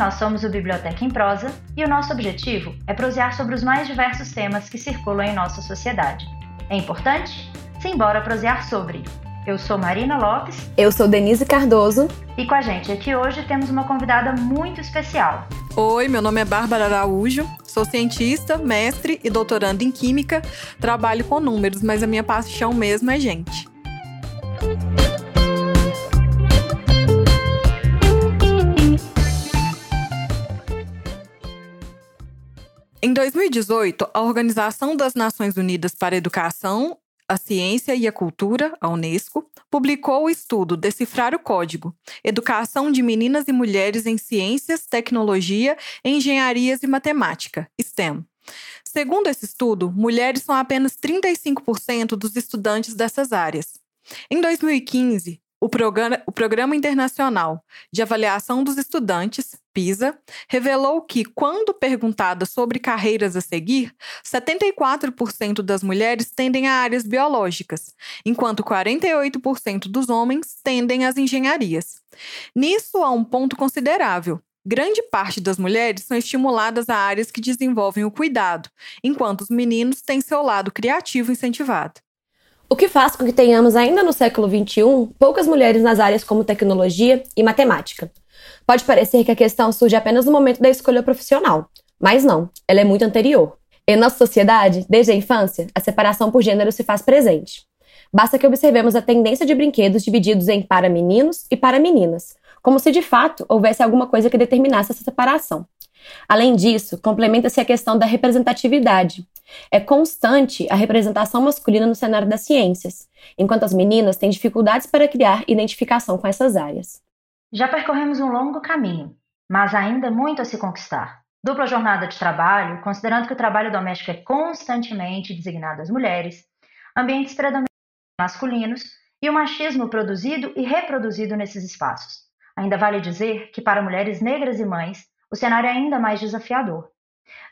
nós somos o Biblioteca em Prosa e o nosso objetivo é prosear sobre os mais diversos temas que circulam em nossa sociedade. É importante? Simbora prosear sobre! Eu sou Marina Lopes. Eu sou Denise Cardoso. E com a gente aqui hoje temos uma convidada muito especial. Oi, meu nome é Bárbara Araújo, sou cientista, mestre e doutoranda em Química. Trabalho com números, mas a minha paixão mesmo é gente. Em 2018, a Organização das Nações Unidas para a Educação, a Ciência e a Cultura, a Unesco, publicou o estudo Decifrar o Código: Educação de Meninas e Mulheres em Ciências, Tecnologia, Engenharias e Matemática, STEM. Segundo esse estudo, mulheres são apenas 35% dos estudantes dessas áreas. Em 2015, o programa, o programa Internacional de Avaliação dos Estudantes, PISA, revelou que, quando perguntada sobre carreiras a seguir, 74% das mulheres tendem a áreas biológicas, enquanto 48% dos homens tendem às engenharias. Nisso há um ponto considerável. Grande parte das mulheres são estimuladas a áreas que desenvolvem o cuidado, enquanto os meninos têm seu lado criativo incentivado. O que faz com que tenhamos ainda no século XXI poucas mulheres nas áreas como tecnologia e matemática. Pode parecer que a questão surge apenas no momento da escolha profissional, mas não, ela é muito anterior. Em nossa sociedade, desde a infância, a separação por gênero se faz presente. Basta que observemos a tendência de brinquedos divididos em para meninos e para meninas, como se de fato houvesse alguma coisa que determinasse essa separação. Além disso, complementa-se a questão da representatividade, é constante a representação masculina no cenário das ciências, enquanto as meninas têm dificuldades para criar identificação com essas áreas. Já percorremos um longo caminho, mas ainda muito a se conquistar. Dupla jornada de trabalho, considerando que o trabalho doméstico é constantemente designado às mulheres, ambientes predominantemente masculinos e o machismo produzido e reproduzido nesses espaços. Ainda vale dizer que para mulheres negras e mães, o cenário é ainda mais desafiador.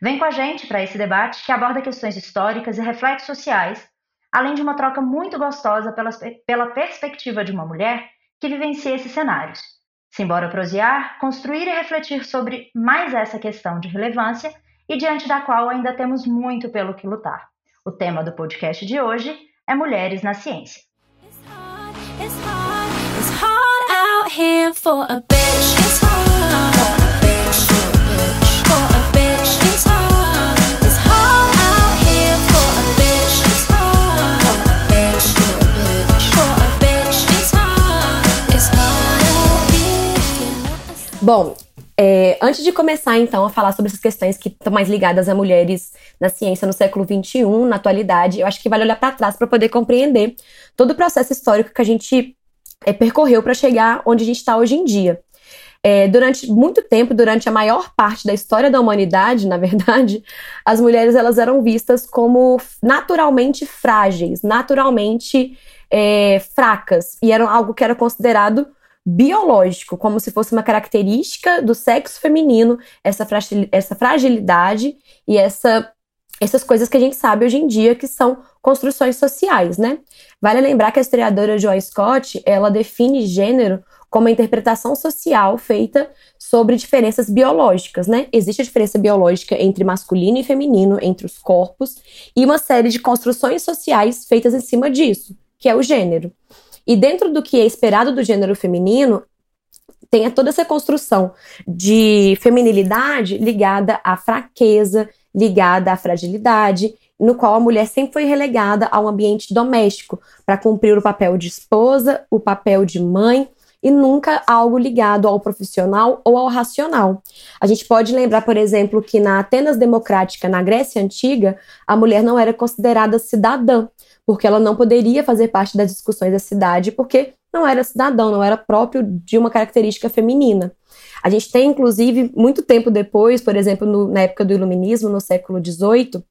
Vem com a gente para esse debate que aborda questões históricas e reflexos sociais, além de uma troca muito gostosa pela, pela perspectiva de uma mulher que vivencia esses cenários. Simbora prosear, construir e refletir sobre mais essa questão de relevância e diante da qual ainda temos muito pelo que lutar. O tema do podcast de hoje é Mulheres na Ciência. It's hard, it's hard, it's hard Bom, é, antes de começar, então, a falar sobre essas questões que estão mais ligadas a mulheres na ciência no século XXI, na atualidade, eu acho que vale olhar para trás para poder compreender todo o processo histórico que a gente é, percorreu para chegar onde a gente está hoje em dia. É, durante muito tempo, durante a maior parte da história da humanidade, na verdade, as mulheres elas eram vistas como naturalmente frágeis, naturalmente é, fracas, e eram algo que era considerado biológico, como se fosse uma característica do sexo feminino, essa, essa fragilidade e essa, essas coisas que a gente sabe hoje em dia que são construções sociais, né? Vale lembrar que a historiadora Joy Scott, ela define gênero como a interpretação social feita sobre diferenças biológicas, né? Existe a diferença biológica entre masculino e feminino, entre os corpos, e uma série de construções sociais feitas em cima disso, que é o gênero. E dentro do que é esperado do gênero feminino, tem toda essa construção de feminilidade ligada à fraqueza, ligada à fragilidade, no qual a mulher sempre foi relegada ao ambiente doméstico para cumprir o papel de esposa, o papel de mãe e nunca algo ligado ao profissional ou ao racional. A gente pode lembrar, por exemplo, que na Atenas Democrática, na Grécia Antiga, a mulher não era considerada cidadã porque ela não poderia fazer parte das discussões da cidade, porque não era cidadão, não era próprio de uma característica feminina. A gente tem, inclusive, muito tempo depois, por exemplo, no, na época do Iluminismo, no século XVIII,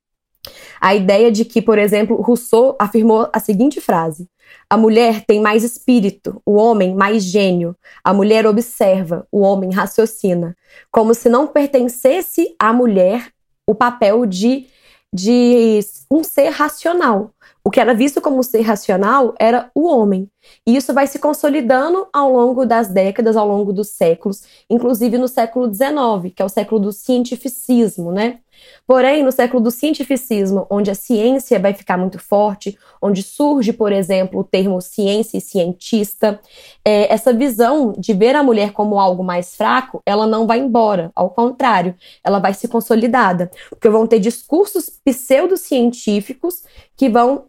a ideia de que, por exemplo, Rousseau afirmou a seguinte frase: A mulher tem mais espírito, o homem mais gênio. A mulher observa, o homem raciocina. Como se não pertencesse à mulher o papel de de um ser racional. O que era visto como ser racional era o homem. E isso vai se consolidando ao longo das décadas, ao longo dos séculos, inclusive no século XIX, que é o século do cientificismo, né? Porém, no século do cientificismo, onde a ciência vai ficar muito forte, onde surge, por exemplo, o termo ciência e cientista, é, essa visão de ver a mulher como algo mais fraco, ela não vai embora. Ao contrário, ela vai se consolidada. Porque vão ter discursos pseudocientíficos que vão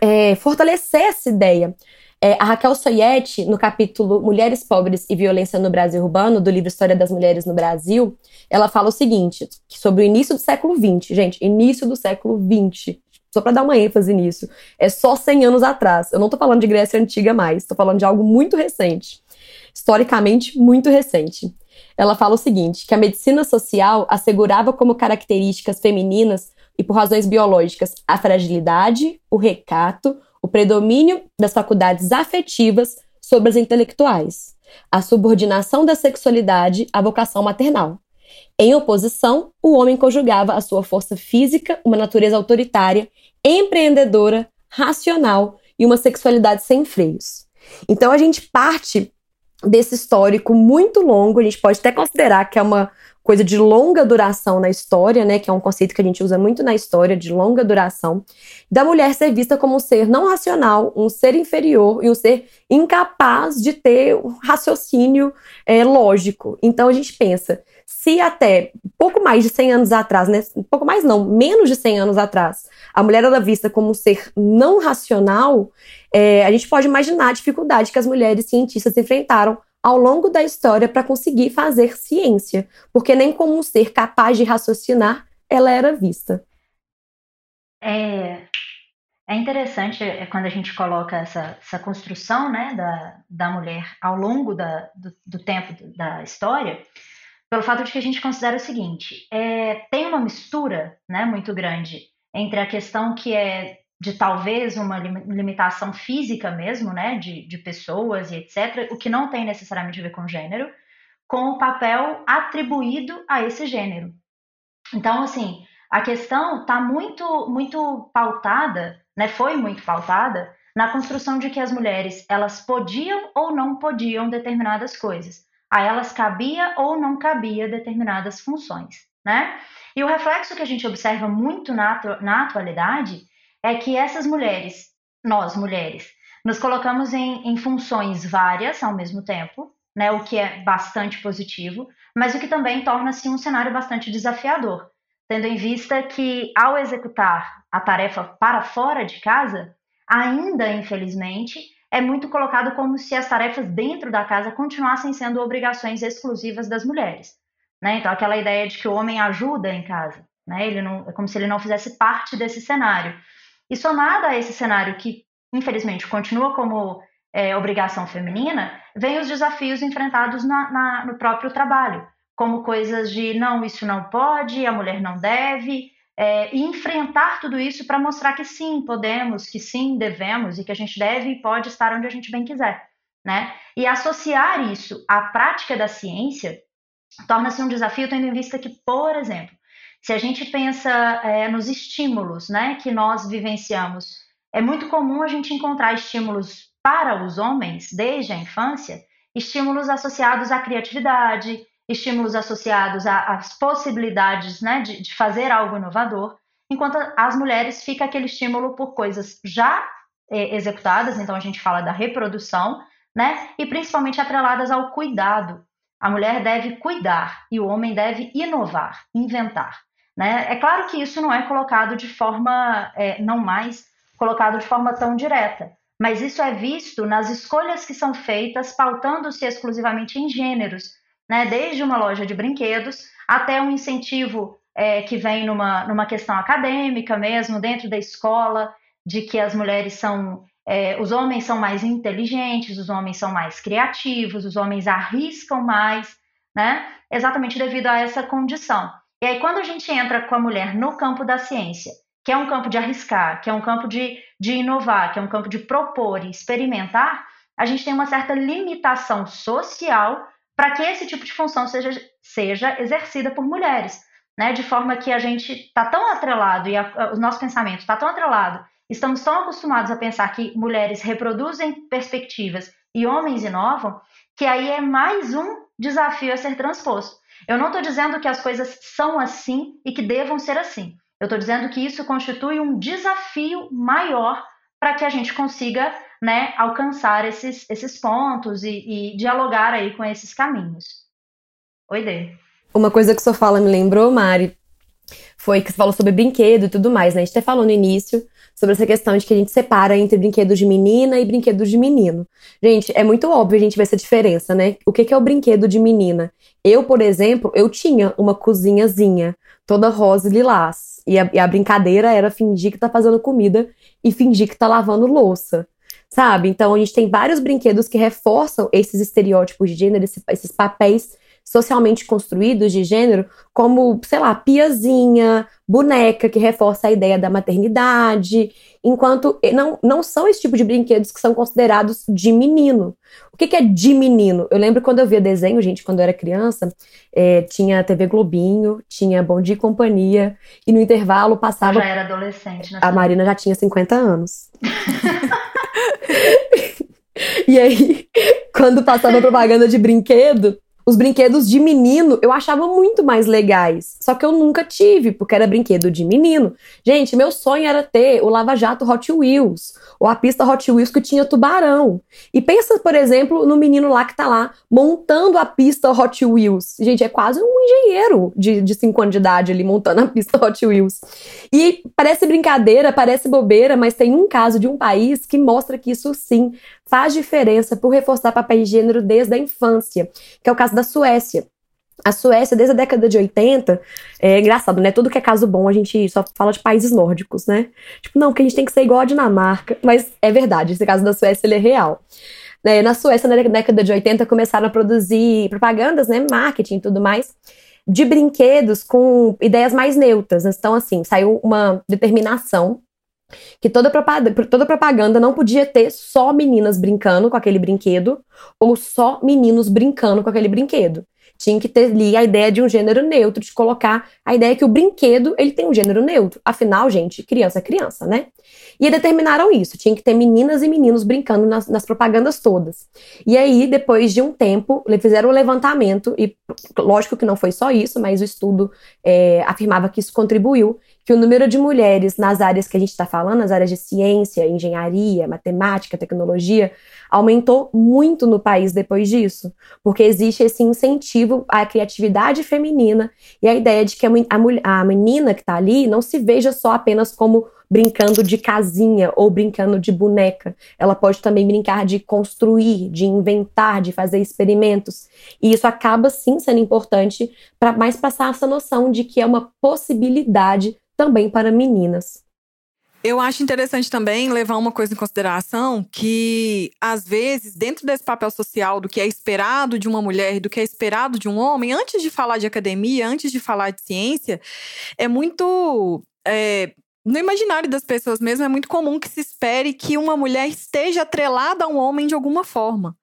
é, fortalecer essa ideia. É, a Raquel Soyetti, no capítulo Mulheres Pobres e Violência no Brasil Urbano, do livro História das Mulheres no Brasil, ela fala o seguinte, sobre o início do século XX, gente, início do século XX, só para dar uma ênfase nisso, é só 100 anos atrás. Eu não tô falando de Grécia Antiga mais, tô falando de algo muito recente, historicamente muito recente. Ela fala o seguinte, que a medicina social assegurava como características femininas e por razões biológicas a fragilidade, o recato, o predomínio das faculdades afetivas sobre as intelectuais, a subordinação da sexualidade à vocação maternal. Em oposição, o homem conjugava a sua força física, uma natureza autoritária, empreendedora, racional e uma sexualidade sem freios. Então a gente parte desse histórico muito longo, a gente pode até considerar que é uma coisa de longa duração na história, né, que é um conceito que a gente usa muito na história, de longa duração, da mulher ser vista como um ser não racional, um ser inferior e um ser incapaz de ter um raciocínio é, lógico. Então a gente pensa, se até pouco mais de 100 anos atrás, né, pouco mais não, menos de 100 anos atrás, a mulher era vista como um ser não racional, é, a gente pode imaginar a dificuldade que as mulheres cientistas enfrentaram ao longo da história para conseguir fazer ciência, porque nem como um ser capaz de raciocinar ela era vista. É, é interessante é, quando a gente coloca essa, essa construção né, da, da mulher ao longo da, do, do tempo da história, pelo fato de que a gente considera o seguinte: é, tem uma mistura né, muito grande entre a questão que é de talvez uma limitação física mesmo, né, de, de pessoas e etc., o que não tem necessariamente a ver com gênero, com o papel atribuído a esse gênero. Então, assim, a questão está muito, muito pautada, né, foi muito pautada na construção de que as mulheres elas podiam ou não podiam determinadas coisas, a elas cabia ou não cabia determinadas funções, né? E o reflexo que a gente observa muito na, na atualidade é que essas mulheres, nós mulheres, nos colocamos em, em funções várias ao mesmo tempo, né, o que é bastante positivo, mas o que também torna-se um cenário bastante desafiador, tendo em vista que, ao executar a tarefa para fora de casa, ainda, infelizmente, é muito colocado como se as tarefas dentro da casa continuassem sendo obrigações exclusivas das mulheres. Né? Então, aquela ideia de que o homem ajuda em casa, né? ele não, é como se ele não fizesse parte desse cenário. E somado a esse cenário que, infelizmente, continua como é, obrigação feminina, vem os desafios enfrentados na, na, no próprio trabalho, como coisas de não, isso não pode, a mulher não deve, é, e enfrentar tudo isso para mostrar que sim, podemos, que sim, devemos e que a gente deve e pode estar onde a gente bem quiser. Né? E associar isso à prática da ciência torna-se um desafio, tendo em vista que, por exemplo, se a gente pensa é, nos estímulos né, que nós vivenciamos, é muito comum a gente encontrar estímulos para os homens, desde a infância, estímulos associados à criatividade, estímulos associados às possibilidades né, de, de fazer algo inovador, enquanto as mulheres fica aquele estímulo por coisas já é, executadas, então a gente fala da reprodução, né, e principalmente atreladas ao cuidado. A mulher deve cuidar e o homem deve inovar, inventar. Né? É claro que isso não é colocado de forma, é, não mais colocado de forma tão direta, mas isso é visto nas escolhas que são feitas, pautando-se exclusivamente em gêneros, né? desde uma loja de brinquedos até um incentivo é, que vem numa, numa questão acadêmica mesmo, dentro da escola, de que as mulheres são. É, os homens são mais inteligentes, os homens são mais criativos, os homens arriscam mais, né? Exatamente devido a essa condição. E aí, quando a gente entra com a mulher no campo da ciência, que é um campo de arriscar, que é um campo de, de inovar, que é um campo de propor e experimentar, a gente tem uma certa limitação social para que esse tipo de função seja, seja exercida por mulheres. né, de forma que a gente está tão atrelado e a, o nosso pensamento está tão atrelado, estamos tão acostumados a pensar que mulheres reproduzem perspectivas e homens inovam, que aí é mais um desafio a ser transposto. Eu não estou dizendo que as coisas são assim e que devam ser assim. Eu estou dizendo que isso constitui um desafio maior para que a gente consiga né, alcançar esses, esses pontos e, e dialogar aí com esses caminhos. Oi, Dê. Uma coisa que sua fala me lembrou, Mari, foi que você falou sobre brinquedo e tudo mais, né? A gente até falou no início sobre essa questão de que a gente separa entre brinquedos de menina e brinquedos de menino. Gente, é muito óbvio a gente ver essa diferença, né? O que é o brinquedo de menina? Eu, por exemplo, eu tinha uma cozinhazinha toda rosa e lilás. E a, e a brincadeira era fingir que tá fazendo comida e fingir que tá lavando louça sabe? Então a gente tem vários brinquedos que reforçam esses estereótipos de gênero, esses papéis socialmente construídos de gênero, como, sei lá, piazinha, boneca, que reforça a ideia da maternidade, enquanto não, não são esse tipo de brinquedos que são considerados de menino. O que, que é de menino? Eu lembro quando eu via desenho, gente, quando eu era criança, é, tinha TV Globinho, tinha Bom Dia e Companhia, e no intervalo passava. Eu já era adolescente, né? A Marina já tinha 50 anos. e aí, quando passava propaganda de brinquedo, os brinquedos de menino eu achava muito mais legais. Só que eu nunca tive, porque era brinquedo de menino. Gente, meu sonho era ter o Lava Jato Hot Wheels, ou a pista Hot Wheels que tinha tubarão. E pensa, por exemplo, no menino lá que tá lá montando a pista Hot Wheels. Gente, é quase um engenheiro de 5 anos de idade ali montando a pista Hot Wheels. E parece brincadeira, parece bobeira, mas tem um caso de um país que mostra que isso sim faz diferença por reforçar papéis de gênero desde a infância, que é o caso da Suécia. A Suécia, desde a década de 80, é engraçado, né? Tudo que é caso bom, a gente só fala de países nórdicos, né? Tipo, não, que a gente tem que ser igual a Dinamarca. Mas é verdade, esse caso da Suécia, ele é real. É, na Suécia, na década de 80, começaram a produzir propagandas, né? Marketing e tudo mais, de brinquedos com ideias mais neutras. Então, assim, saiu uma determinação que toda propaganda, toda propaganda não podia ter só meninas brincando com aquele brinquedo ou só meninos brincando com aquele brinquedo. Tinha que ter ali a ideia de um gênero neutro, de colocar a ideia que o brinquedo ele tem um gênero neutro. Afinal, gente, criança é criança, né? E determinaram isso. Tinha que ter meninas e meninos brincando nas, nas propagandas todas. E aí, depois de um tempo, fizeram um levantamento, e lógico que não foi só isso, mas o estudo é, afirmava que isso contribuiu que o número de mulheres nas áreas que a gente está falando, nas áreas de ciência, engenharia, matemática, tecnologia, aumentou muito no país depois disso, porque existe esse incentivo à criatividade feminina e a ideia de que a, menina que está ali não se veja só apenas como brincando de casinha ou brincando de boneca. Ela pode também brincar de construir, de inventar, de fazer experimentos. E isso acaba sim sendo importante para mais passar essa noção de que é uma possibilidade também para meninas. Eu acho interessante também levar uma coisa em consideração que, às vezes, dentro desse papel social do que é esperado de uma mulher do que é esperado de um homem, antes de falar de academia, antes de falar de ciência, é muito é, no imaginário das pessoas mesmo, é muito comum que se espere que uma mulher esteja atrelada a um homem de alguma forma.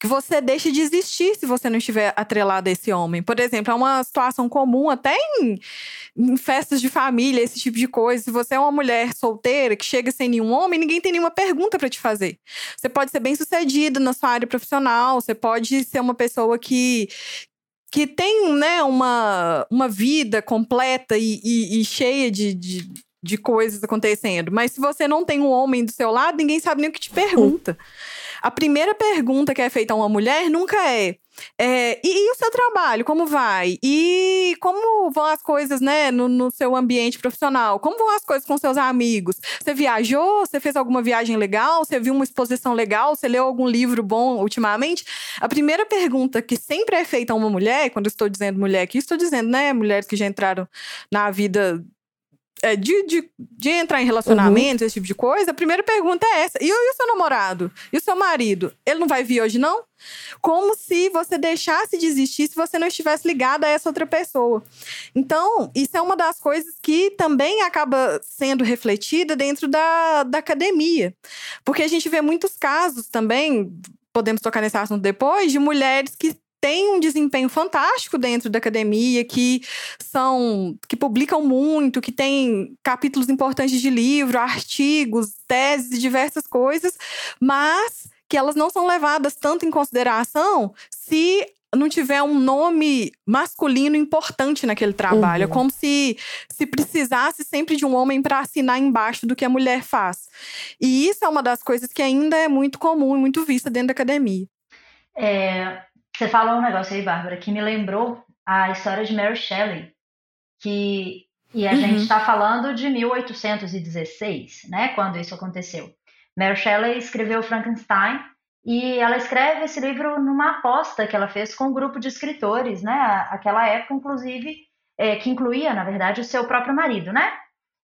Que você deixe de existir se você não estiver atrelada a esse homem. Por exemplo, é uma situação comum até em, em, festas de família, esse tipo de coisa. Se você é uma mulher solteira que chega sem nenhum homem, ninguém tem nenhuma pergunta para te fazer. Você pode ser bem sucedida na sua área profissional, você pode ser uma pessoa que, que tem né, uma, uma vida completa e, e, e cheia de, de, de coisas acontecendo. Mas se você não tem um homem do seu lado, ninguém sabe nem o que te pergunta. A primeira pergunta que é feita a uma mulher nunca é, é e, e, o seu trabalho, como vai? E como vão as coisas, né, no, no, seu ambiente profissional? Como vão as coisas com seus amigos? Você viajou? Você fez alguma viagem legal? Você viu uma exposição legal? Você leu algum livro bom ultimamente? A primeira pergunta que sempre é feita a uma mulher, quando estou dizendo mulher aqui, estou dizendo, né, mulheres que já entraram na vida é, de, de, de, entrar em relacionamento, uhum. esse tipo de coisa, a primeira pergunta é essa. E, e, o seu namorado? E o seu marido? Ele não vai vir hoje, não? Como se você deixasse de existir se você não estivesse ligada a essa outra pessoa. Então, isso é uma das coisas que também acaba sendo refletida dentro da, da academia. Porque a gente vê muitos casos também, podemos tocar nesse assunto depois, de mulheres que têm um desempenho fantástico dentro da academia, que são que publicam muito, que têm capítulos importantes de livro, artigos, teses, diversas coisas, mas que elas não são levadas tanto em consideração se não tiver um nome masculino importante naquele trabalho. É uhum. É como se se precisasse sempre de um homem para assinar embaixo do que a mulher faz. E isso é uma das coisas que ainda é muito comum e muito vista dentro da academia. É, você falou um negócio aí, Bárbara, que me lembrou a história de Mary Shelley, que e a uhum. gente está falando de 1816, né, quando isso aconteceu. Mary Shelley escreveu Frankenstein e ela escreve esse livro numa aposta que ela fez com um grupo de escritores, né? Aquela época, inclusive, é, que incluía, na verdade, o seu próprio marido, né?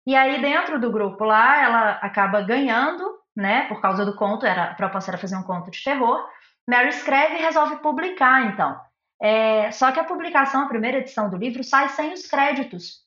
E aí, dentro do grupo lá, ela acaba ganhando, né? Por causa do conto, era, a proposta era fazer um conto de terror. Mary escreve e resolve publicar, então. É, só que a publicação, a primeira edição do livro, sai sem os créditos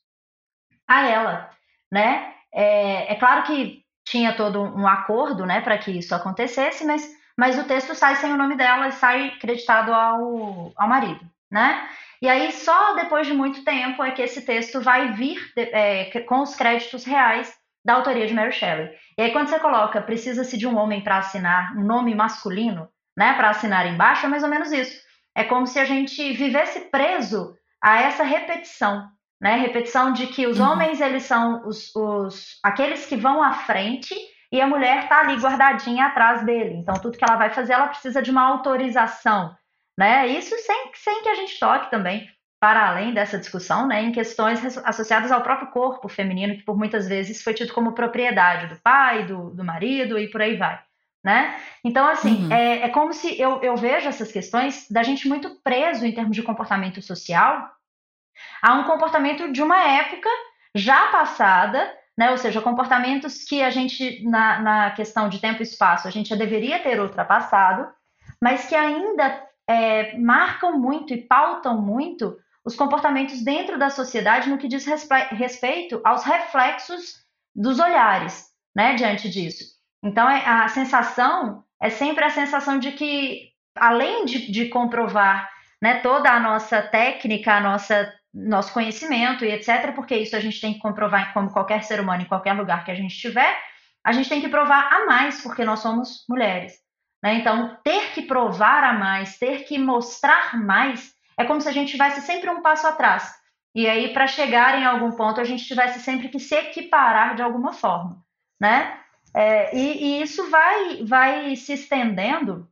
a ela, né? É, é claro que tinha todo um acordo, né, para que isso acontecesse, mas mas o texto sai sem o nome dela e sai creditado ao, ao marido, né? E aí, só depois de muito tempo é que esse texto vai vir é, com os créditos reais da autoria de Mary Shelley. E aí, quando você coloca precisa-se de um homem para assinar, um nome masculino, né, para assinar embaixo, é mais ou menos isso. É como se a gente vivesse preso a essa repetição, né? Repetição de que os uhum. homens, eles são os, os, aqueles que vão à frente e a mulher está ali guardadinha atrás dele. Então, tudo que ela vai fazer, ela precisa de uma autorização. Né? Isso sem, sem que a gente toque também para além dessa discussão, né, em questões associadas ao próprio corpo feminino, que por muitas vezes foi tido como propriedade do pai, do, do marido e por aí vai. Né? Então, assim, uhum. é, é como se eu, eu vejo essas questões da gente muito preso em termos de comportamento social a um comportamento de uma época já passada, né? Ou seja, comportamentos que a gente, na, na questão de tempo e espaço, a gente já deveria ter ultrapassado, mas que ainda é, marcam muito e pautam muito os comportamentos dentro da sociedade no que diz respeito aos reflexos dos olhares, né, diante disso. Então, é, a sensação é sempre a sensação de que, além de, de comprovar né, toda a nossa técnica, a nossa nosso conhecimento e etc., porque isso a gente tem que comprovar como qualquer ser humano em qualquer lugar que a gente estiver, a gente tem que provar a mais, porque nós somos mulheres. Né? Então, ter que provar a mais, ter que mostrar mais, é como se a gente tivesse sempre um passo atrás. E aí, para chegar em algum ponto, a gente tivesse sempre que se equiparar de alguma forma. Né? É, e, e isso vai, vai se estendendo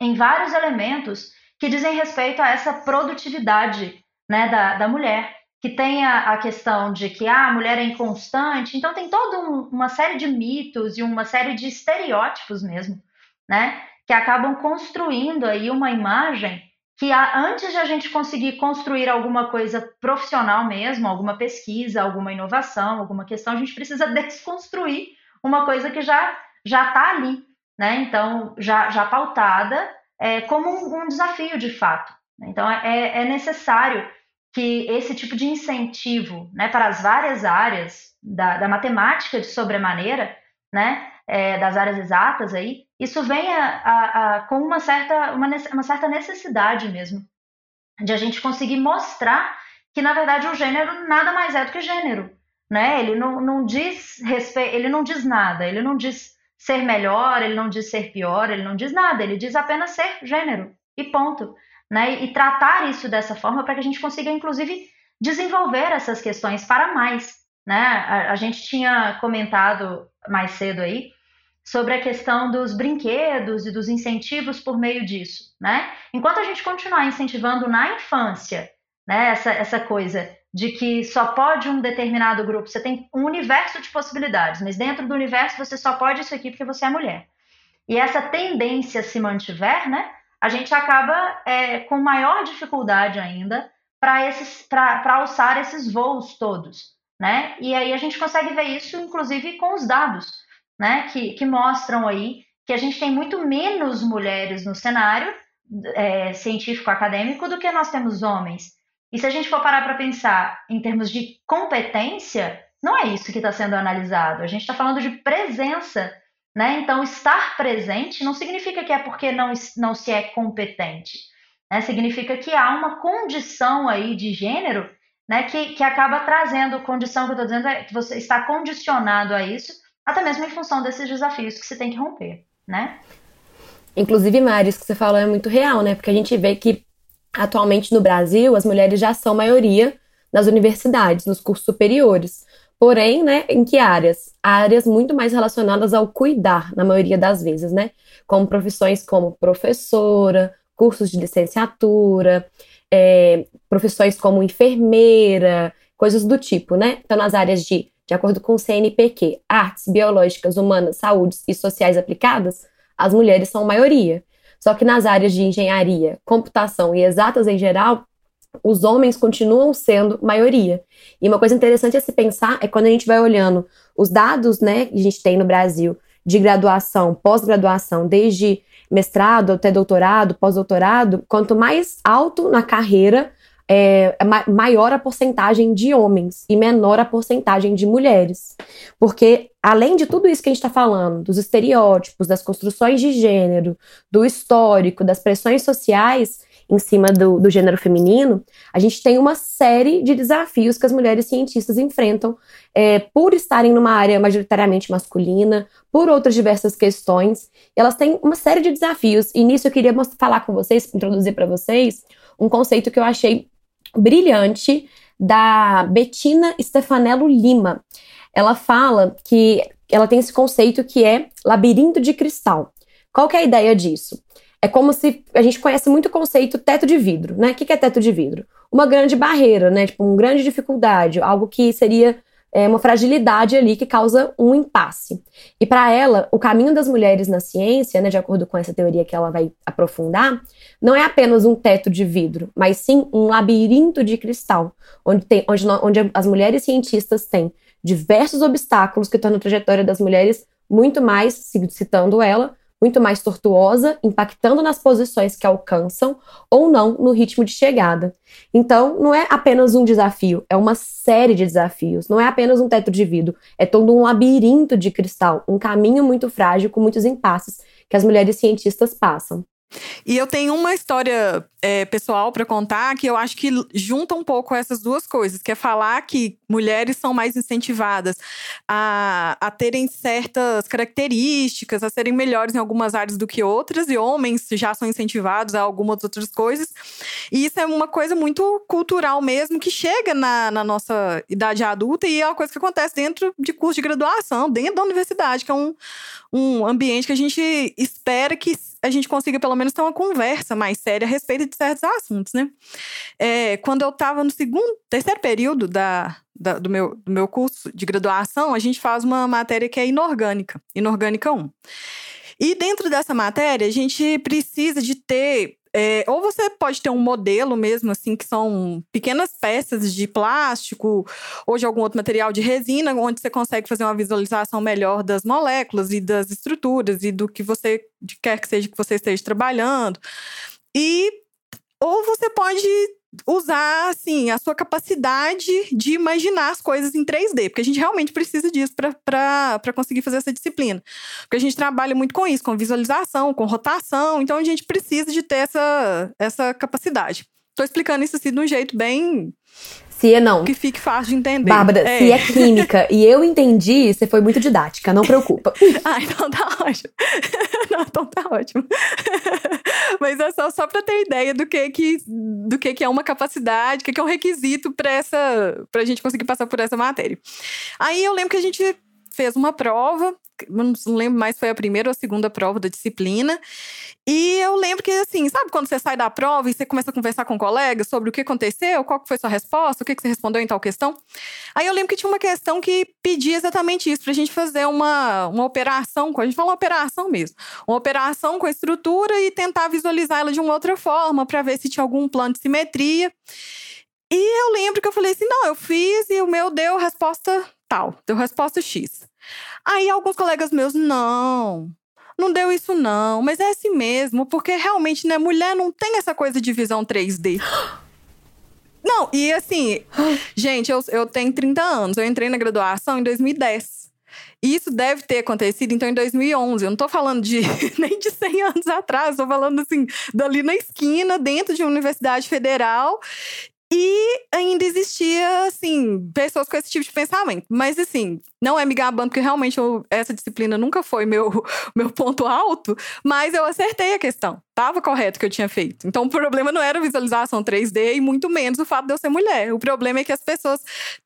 em vários elementos que dizem respeito a essa produtividade né, da, da mulher, que tem a, a, questão de que ah, a mulher é inconstante, então tem toda um, uma série de mitos e uma série de estereótipos mesmo, né, que acabam construindo aí uma imagem que a, antes de a gente conseguir construir alguma coisa profissional mesmo, alguma pesquisa, alguma inovação, alguma questão, a gente precisa desconstruir uma coisa que já já está ali, né? Então já já pautada é, como um, um desafio de fato. Então, é, é necessário que esse tipo de incentivo né, para as várias áreas da, da matemática de sobremaneira, né, é, das áreas exatas aí, isso venha a, a, com uma certa, uma, uma certa necessidade mesmo de a gente conseguir mostrar que, na verdade, o gênero nada mais é do que gênero. Né? Ele não, não diz ele não diz nada, ele não diz ser melhor, ele não diz ser pior, ele não diz nada, ele diz apenas ser gênero. E ponto né? E tratar isso dessa forma para que a gente consiga, inclusive, desenvolver essas questões para mais, né? A, a gente tinha comentado mais cedo aí sobre a questão dos brinquedos e dos incentivos por meio disso, né? Enquanto a gente continuar incentivando na infância, né, essa, essa coisa de que só pode um determinado grupo, você tem um universo de possibilidades, mas dentro do universo você só pode isso aqui porque você é mulher. E essa tendência se mantiver, né, a gente acaba é, com maior dificuldade ainda para alçar esses voos todos, né? E aí a gente consegue ver isso, inclusive, com os dados, né? Que, que mostram aí que a gente tem muito menos mulheres no cenário é, científico acadêmico do que nós temos homens. E se a gente for parar para pensar em termos de competência, não é isso que está sendo analisado. A gente está falando de presença né? Então, estar presente não significa que é porque não, não se é competente. Né? Significa que há uma condição aí de gênero né, que, que acaba trazendo condição que eu estou dizendo é que você está condicionado a isso, até mesmo em função desses desafios que você tem que romper, né? Inclusive, Mari, isso que você falou é muito real, né? Porque a gente vê que atualmente no Brasil as mulheres já são maioria nas universidades, nos cursos superiores. Porém, né, em que áreas? Áreas muito mais relacionadas ao cuidar, na maioria das vezes, né? Como profissões como professora, cursos de licenciatura, é, profissões como enfermeira, coisas do tipo, né? Então, nas áreas de, de acordo com o CNPq, artes, biológicas, humanas, saúde e sociais aplicadas, as mulheres são maioria. Só que nas áreas de engenharia, computação e exatas em geral, os homens continuam sendo maioria. E uma coisa interessante a se pensar é quando a gente vai olhando os dados, né, que a gente tem no Brasil de graduação, pós-graduação, desde mestrado até doutorado, pós-doutorado, quanto mais alto na carreira, é, é maior a porcentagem de homens e menor a porcentagem de mulheres. Porque, além de tudo isso que a gente está falando, dos estereótipos, das construções de gênero, do histórico, das pressões sociais em cima do, do gênero feminino, a gente tem uma série de desafios que as mulheres cientistas enfrentam é, por estarem numa área majoritariamente masculina, por outras diversas questões. Elas têm uma série de desafios, e nisso eu queria falar com vocês, introduzir para vocês, um conceito que eu achei brilhante da Bettina Stefanello Lima. Ela fala que ela tem esse conceito que é labirinto de cristal. Qual que é a ideia disso? É como se a gente conhece muito o conceito teto de vidro, né? O que é teto de vidro? Uma grande barreira, né? Tipo, uma grande dificuldade, algo que seria é, uma fragilidade ali que causa um impasse. E para ela, o caminho das mulheres na ciência, né, de acordo com essa teoria que ela vai aprofundar, não é apenas um teto de vidro, mas sim um labirinto de cristal, onde, tem, onde, onde as mulheres cientistas têm diversos obstáculos que tornam a trajetória das mulheres muito mais, citando ela, muito mais tortuosa, impactando nas posições que alcançam ou não no ritmo de chegada. Então, não é apenas um desafio, é uma série de desafios. Não é apenas um teto de vidro, é todo um labirinto de cristal, um caminho muito frágil com muitos impasses que as mulheres cientistas passam. E eu tenho uma história é, pessoal para contar que eu acho que junta um pouco essas duas coisas, que é falar que mulheres são mais incentivadas a, a terem certas características, a serem melhores em algumas áreas do que outras, e homens já são incentivados a algumas outras coisas. E isso é uma coisa muito cultural mesmo, que chega na, na nossa idade adulta e é uma coisa que acontece dentro de curso de graduação, dentro da universidade, que é um, um ambiente que a gente espera que a gente consiga pelo menos ter uma conversa mais séria a respeito de certos assuntos, né? É, quando eu estava no segundo, terceiro período da, da, do, meu, do meu curso de graduação, a gente faz uma matéria que é inorgânica, inorgânica 1. E dentro dessa matéria, a gente precisa de ter é, ou você pode ter um modelo mesmo, assim, que são pequenas peças de plástico ou de algum outro material de resina, onde você consegue fazer uma visualização melhor das moléculas e das estruturas e do que você quer que seja que você esteja trabalhando. E ou você pode usar assim a sua capacidade de imaginar as coisas em 3D, porque a gente realmente precisa disso para conseguir fazer essa disciplina. Porque a gente trabalha muito com isso, com visualização, com rotação, então a gente precisa de ter essa, essa capacidade. Estou explicando isso assim de um jeito bem se é não. Que fique fácil de entender. Bárbara, é. se é química e eu entendi, você foi muito didática, não preocupa. ah, então tá ótimo. não, então tá ótimo. Mas é só, só pra ter ideia do que que, do que que é uma capacidade, o que que é um requisito pra, essa, pra gente conseguir passar por essa matéria. Aí eu lembro que a gente fez uma prova, não lembro mais se foi a primeira ou a segunda prova da disciplina. E eu lembro que, assim, sabe quando você sai da prova e você começa a conversar com um colega sobre o que aconteceu, qual foi sua resposta, o que você respondeu em tal questão? Aí eu lembro que tinha uma questão que pedia exatamente isso, pra gente fazer uma, uma operação, a gente fala uma operação mesmo, uma operação com a estrutura e tentar visualizar ela de uma outra forma, para ver se tinha algum plano de simetria. E eu lembro que eu falei assim: não, eu fiz e o meu deu resposta tal, deu resposta X. Aí alguns colegas meus, não, não deu isso não, mas é assim mesmo, porque realmente, né, mulher não tem essa coisa de visão 3D. Não, e assim, gente, eu, eu tenho 30 anos, eu entrei na graduação em 2010. E isso deve ter acontecido, então, em 2011. Eu não tô falando de nem de 100 anos atrás, tô falando, assim, dali na esquina, dentro de uma universidade federal. E ainda existia, assim, pessoas com esse tipo de pensamento. Mas, assim, não é me gabando, porque realmente eu, essa disciplina nunca foi meu, meu ponto alto, mas eu acertei a questão. Tava correto o que eu tinha feito. Então, o problema não era a visualização 3D e muito menos o fato de eu ser mulher. O problema é que as pessoas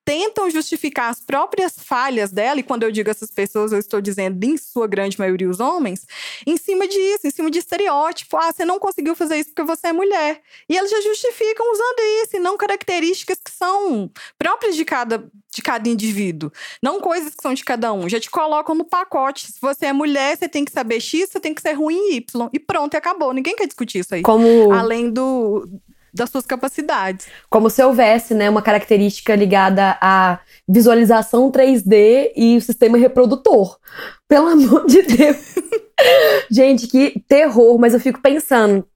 tentam justificar as próprias falhas dela, e quando eu digo essas pessoas, eu estou dizendo, em sua grande maioria, os homens, em cima disso, em cima de estereótipo. Ah, você não conseguiu fazer isso porque você é mulher. E eles já justificam usando isso, e não características que são próprias de cada, de cada indivíduo. Não coisas que são de cada um. Já te colocam no pacote. Se você é mulher, você tem que saber X, você tem que ser ruim em Y. E pronto, e acabou. Ninguém quer discutir isso aí. Como... Além do, das suas capacidades. Como se houvesse, né, uma característica ligada à visualização 3D e o sistema reprodutor. Pelo amor de Deus. Gente, que terror, mas eu fico pensando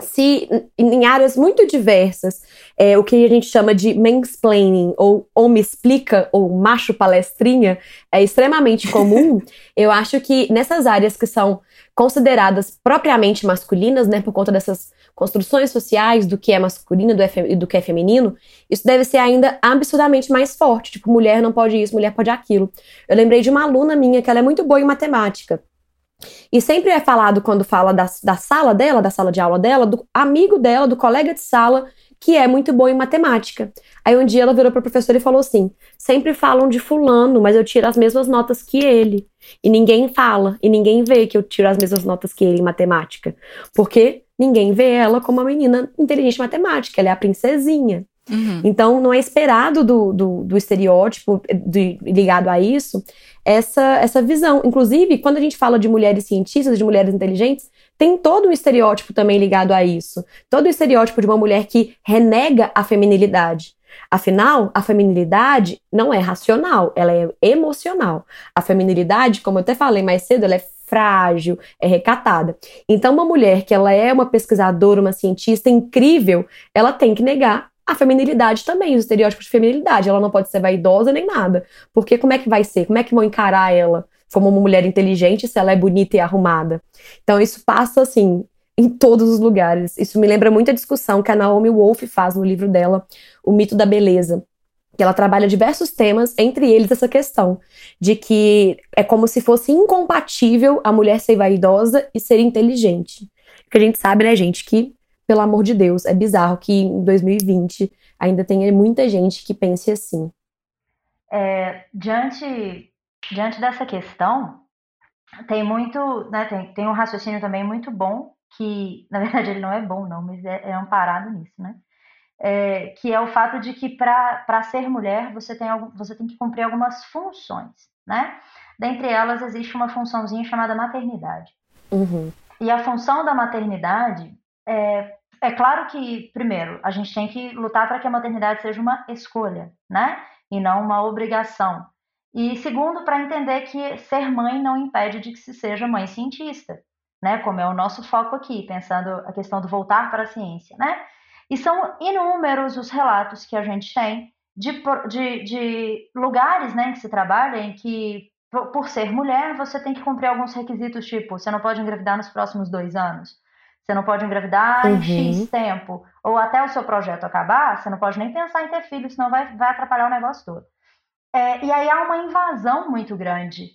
se em áreas muito diversas, é, o que a gente chama de mansplaining, ou homem explica, ou macho palestrinha, é extremamente comum, eu acho que nessas áreas que são consideradas propriamente masculinas, né, por conta dessas construções sociais do que é masculino e do que é feminino, isso deve ser ainda absurdamente mais forte. Tipo, mulher não pode isso, mulher pode aquilo. Eu lembrei de uma aluna minha que ela é muito boa em matemática. E sempre é falado, quando fala da, da sala dela, da sala de aula dela, do amigo dela, do colega de sala, que é muito bom em matemática. Aí um dia ela virou para o professor e falou assim: sempre falam de fulano, mas eu tiro as mesmas notas que ele. E ninguém fala, e ninguém vê que eu tiro as mesmas notas que ele em matemática. Porque ninguém vê ela como uma menina inteligente em matemática, ela é a princesinha. Uhum. Então, não é esperado do, do, do estereótipo de, ligado a isso essa, essa visão. Inclusive, quando a gente fala de mulheres cientistas, de mulheres inteligentes, tem todo um estereótipo também ligado a isso. Todo o estereótipo de uma mulher que renega a feminilidade. Afinal, a feminilidade não é racional, ela é emocional. A feminilidade, como eu até falei mais cedo, ela é frágil, é recatada. Então, uma mulher que ela é uma pesquisadora, uma cientista incrível, ela tem que negar a feminilidade também, os estereótipos de feminilidade. Ela não pode ser vaidosa nem nada. Porque como é que vai ser? Como é que vão encarar ela como uma mulher inteligente se ela é bonita e arrumada? Então isso passa assim em todos os lugares. Isso me lembra muito a discussão que a Naomi Wolf faz no livro dela, O Mito da Beleza. Que ela trabalha diversos temas, entre eles essa questão de que é como se fosse incompatível a mulher ser vaidosa e ser inteligente. Porque a gente sabe, né, gente, que pelo amor de Deus, é bizarro que em 2020 ainda tenha muita gente que pense assim. É, diante, diante dessa questão, tem muito, né, tem, tem um raciocínio também muito bom, que na verdade ele não é bom não, mas é, é amparado nisso, né? É, que é o fato de que para ser mulher você tem, você tem que cumprir algumas funções, né? Dentre elas existe uma funçãozinha chamada maternidade. Uhum. E a função da maternidade é, é claro que, primeiro, a gente tem que lutar para que a maternidade seja uma escolha, né? E não uma obrigação. E segundo, para entender que ser mãe não impede de que se seja mãe cientista, né? Como é o nosso foco aqui, pensando a questão do voltar para a ciência, né? E são inúmeros os relatos que a gente tem de, de, de lugares né, em que se trabalha em que, por ser mulher, você tem que cumprir alguns requisitos, tipo, você não pode engravidar nos próximos dois anos você não pode engravidar uhum. em X tempo. Ou até o seu projeto acabar, você não pode nem pensar em ter filho, senão vai, vai atrapalhar o negócio todo. É, e aí há uma invasão muito grande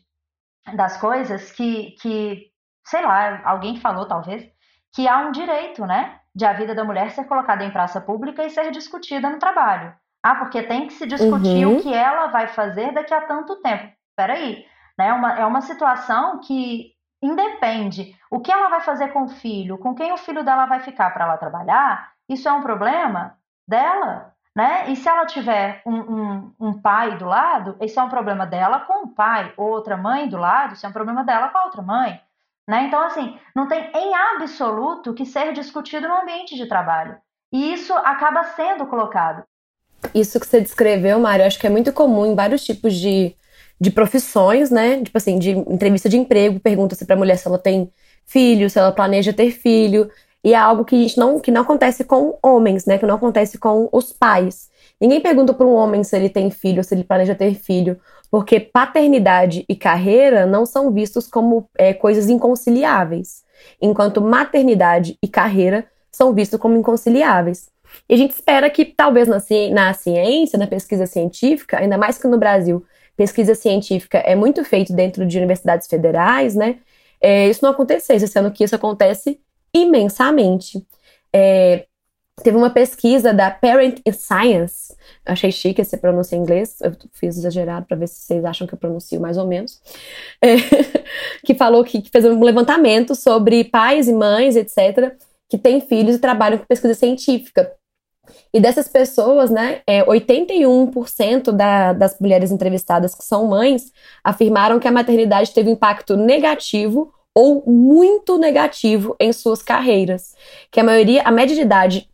das coisas que, que, sei lá, alguém falou talvez, que há um direito, né, de a vida da mulher ser colocada em praça pública e ser discutida no trabalho. Ah, porque tem que se discutir uhum. o que ela vai fazer daqui a tanto tempo. Peraí, né? É uma, é uma situação que independe. O que ela vai fazer com o filho, com quem o filho dela vai ficar para ela trabalhar, isso é um problema dela, né? E se ela tiver um, um, um, pai do lado, isso é um problema dela com o pai, outra mãe do lado, isso é um problema dela com a outra mãe. Né? Então, assim, não tem em absoluto que ser discutido no ambiente de trabalho. E isso acaba sendo colocado. Isso que você descreveu, Mário, acho que é muito comum em vários tipos de de profissões, né? Tipo assim, de entrevista de emprego, pergunta-se pra mulher se ela tem filho, se ela planeja ter filho. E é algo que a gente não, que não acontece com homens, né? Que não acontece com os pais. Ninguém pergunta para um homem se ele tem filho, se ele planeja ter filho, porque paternidade e carreira não são vistos como é, coisas inconciliáveis, enquanto maternidade e carreira são vistos como inconciliáveis. E a gente espera que, talvez na, na ciência, na pesquisa científica, ainda mais que no Brasil, pesquisa científica é muito feito dentro de universidades federais, né? É, isso não acontecesse, sendo que isso acontece imensamente. É, teve uma pesquisa da Parent Science, achei chique essa pronúncia em inglês, eu fiz exagerado para ver se vocês acham que eu pronuncio mais ou menos, é, que falou que, que fez um levantamento sobre pais e mães, etc., que têm filhos e trabalham com pesquisa científica. E dessas pessoas, né, é, 81% da, das mulheres entrevistadas que são mães afirmaram que a maternidade teve impacto negativo ou muito negativo em suas carreiras. Que a maioria, a média de idade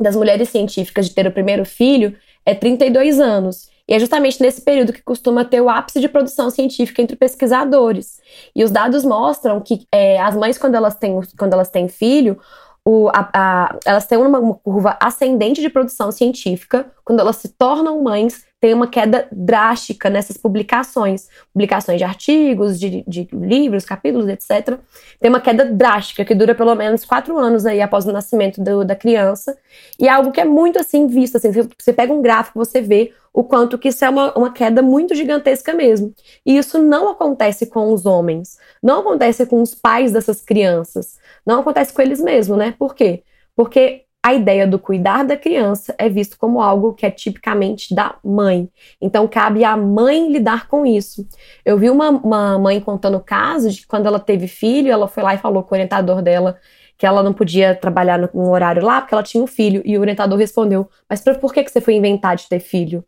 das mulheres científicas de ter o primeiro filho é 32 anos. E é justamente nesse período que costuma ter o ápice de produção científica entre pesquisadores. E os dados mostram que é, as mães, quando elas têm, quando elas têm filho, o, a, a, elas têm uma, curva ascendente de produção científica. Quando elas se tornam mães, tem uma queda drástica nessas publicações, publicações de artigos, de, de, livros, capítulos, etc. Tem uma queda drástica que dura pelo menos quatro anos aí após o nascimento do, da criança e é algo que é muito assim visto, assim, você pega um gráfico, você vê o quanto que isso é uma, uma queda muito gigantesca mesmo. E isso não acontece com os homens, não acontece com os pais dessas crianças, não acontece com eles mesmos, né? Por quê? Porque a ideia do cuidar da criança é visto como algo que é tipicamente da mãe. Então, cabe à mãe lidar com isso. Eu vi uma, uma mãe contando casos de que quando ela teve filho, ela foi lá e falou com o orientador dela que ela não podia trabalhar num horário lá porque ela tinha um filho. E o orientador respondeu: Mas por que, que você foi inventar de ter filho?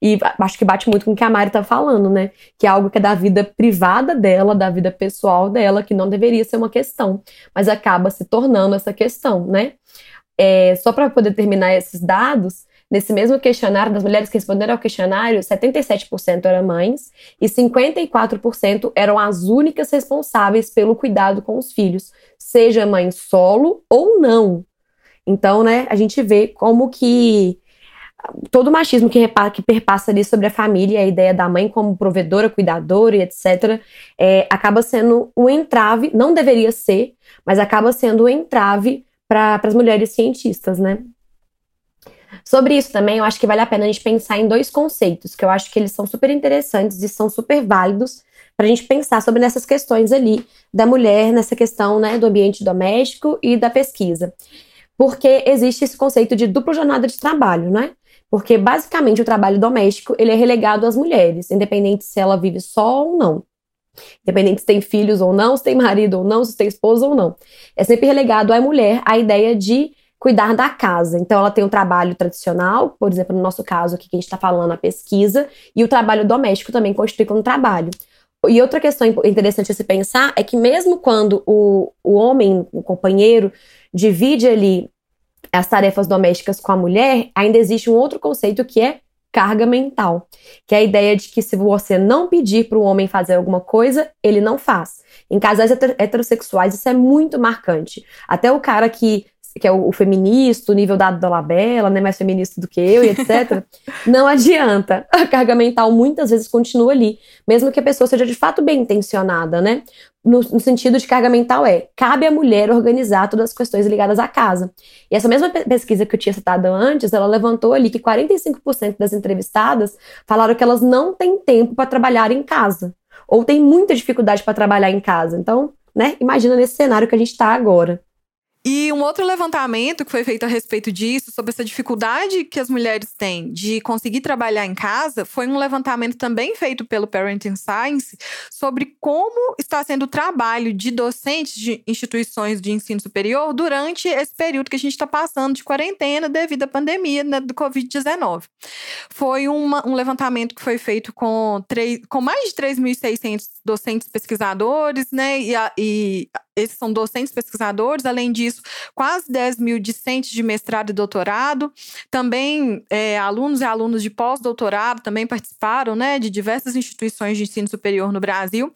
E acho que bate muito com o que a Mari tá falando, né? Que é algo que é da vida privada dela, da vida pessoal dela, que não deveria ser uma questão, mas acaba se tornando essa questão, né? É, só para poder terminar esses dados, nesse mesmo questionário, das mulheres que responderam ao questionário, 77% eram mães e 54% eram as únicas responsáveis pelo cuidado com os filhos, seja mãe solo ou não. Então, né, a gente vê como que todo o machismo que, que perpassa ali sobre a família, a ideia da mãe como provedora, cuidadora e etc., é, acaba sendo um entrave, não deveria ser, mas acaba sendo um entrave para as mulheres cientistas, né? Sobre isso também, eu acho que vale a pena a gente pensar em dois conceitos, que eu acho que eles são super interessantes e são super válidos para a gente pensar sobre essas questões ali da mulher, nessa questão né, do ambiente doméstico e da pesquisa. Porque existe esse conceito de dupla jornada de trabalho, né? Porque basicamente o trabalho doméstico ele é relegado às mulheres, independente se ela vive só ou não. Independente se tem filhos ou não, se tem marido ou não, se tem esposa ou não. É sempre relegado à mulher a ideia de cuidar da casa. Então, ela tem um trabalho tradicional, por exemplo, no nosso caso aqui que a gente está falando, a pesquisa, e o trabalho doméstico também constitui como trabalho. E outra questão interessante a se pensar é que mesmo quando o, o homem, o companheiro, divide ali as tarefas domésticas com a mulher, ainda existe um outro conceito que é carga mental, que é a ideia de que se você não pedir para o homem fazer alguma coisa, ele não faz. Em casais heterossexuais isso é muito marcante. Até o cara que que é o, o feminista, o nível da Dolabella, né, mais feminista do que eu e etc. não adianta. A carga mental muitas vezes continua ali, mesmo que a pessoa seja de fato bem intencionada, né? No, no, sentido de carga mental é, cabe à mulher organizar todas as questões ligadas à casa. E essa mesma pesquisa que eu tinha citado antes, ela levantou ali que 45% das entrevistadas falaram que elas não têm tempo para trabalhar em casa, ou têm muita dificuldade para trabalhar em casa. Então, né, imagina nesse cenário que a gente está agora. E um outro levantamento que foi feito a respeito disso, sobre essa dificuldade que as mulheres têm de conseguir trabalhar em casa, foi um levantamento também feito pelo Parenting Science sobre como está sendo o trabalho de docentes de instituições de ensino superior durante esse período que a gente está passando de quarentena devido à pandemia né, do Covid-19. Foi uma, um levantamento que foi feito com, 3, com mais de 3.600 docentes pesquisadores, né? E, e esses são docentes pesquisadores, além disso, quase 10 mil discentes de mestrado e doutorado, também é, alunos e alunos de pós-doutorado também participaram né, de diversas instituições de ensino superior no Brasil.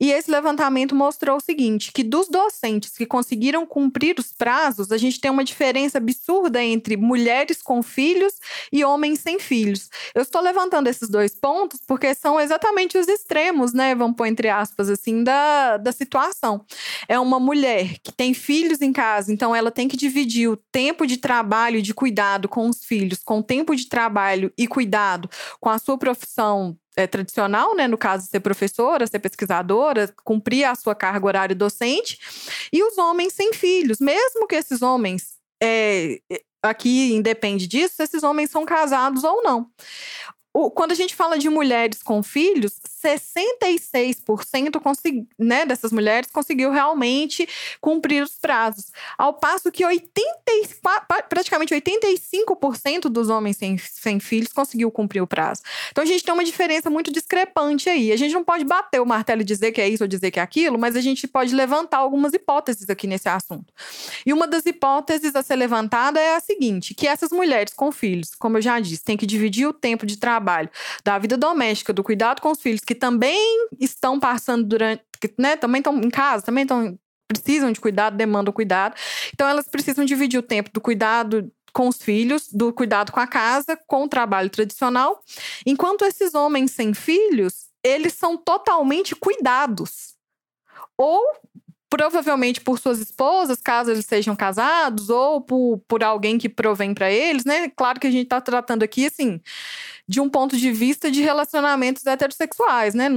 E esse levantamento mostrou o seguinte: que dos docentes que conseguiram cumprir os prazos, a gente tem uma diferença absurda entre mulheres com filhos e homens sem filhos. Eu estou levantando esses dois pontos porque são exatamente os extremos, né? Vamos pôr entre aspas assim, da, da situação. É uma mulher que tem filhos em casa, então ela tem que dividir o tempo de trabalho e de cuidado com os filhos, com o tempo de trabalho e cuidado com a sua profissão é, tradicional, né? No caso, ser professora, ser pesquisadora, cumprir a sua carga horária docente, e os homens sem filhos, mesmo que esses homens. É, aqui independe disso, esses homens são casados ou não o, quando a gente fala de mulheres com filhos, 66% consegui, né, dessas mulheres conseguiu realmente cumprir os prazos. Ao passo que 80, praticamente 85% dos homens sem, sem filhos conseguiu cumprir o prazo. Então a gente tem uma diferença muito discrepante aí. A gente não pode bater o martelo e dizer que é isso ou dizer que é aquilo, mas a gente pode levantar algumas hipóteses aqui nesse assunto. E uma das hipóteses a ser levantada é a seguinte: que essas mulheres com filhos, como eu já disse, têm que dividir o tempo de trabalho trabalho, da vida doméstica, do cuidado com os filhos, que também estão passando durante, né, também estão em casa, também estão precisam de cuidado, demandam cuidado. Então elas precisam dividir o tempo do cuidado com os filhos, do cuidado com a casa, com o trabalho tradicional, enquanto esses homens sem filhos, eles são totalmente cuidados. Ou provavelmente por suas esposas, caso eles sejam casados, ou por, por alguém que provém para eles, né? Claro que a gente está tratando aqui, assim, de um ponto de vista de relacionamentos heterossexuais, né?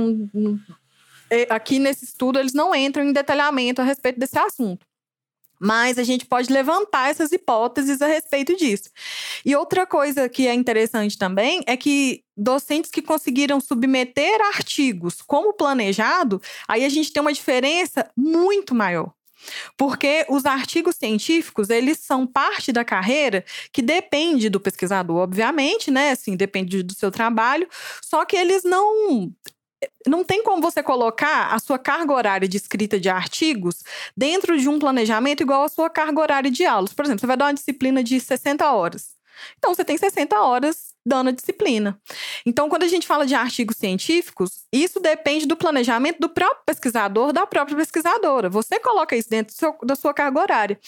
É, aqui nesse estudo eles não entram em detalhamento a respeito desse assunto. Mas a gente pode levantar essas hipóteses a respeito disso. E outra coisa que é interessante também é que docentes que conseguiram submeter artigos como planejado, aí a gente tem uma diferença muito maior. Porque os artigos científicos, eles são parte da carreira que depende do pesquisador, obviamente, né? Assim, depende do seu trabalho, só que eles não não tem como você colocar a sua carga horária de escrita de artigos dentro de um planejamento igual a sua carga horária de aulas. Por exemplo, você vai dar uma disciplina de 60 horas. Então, você tem 60 horas dando a disciplina. Então, quando a gente fala de artigos científicos, isso depende do planejamento do próprio pesquisador, da própria pesquisadora. Você coloca isso dentro seu, da sua carga horária.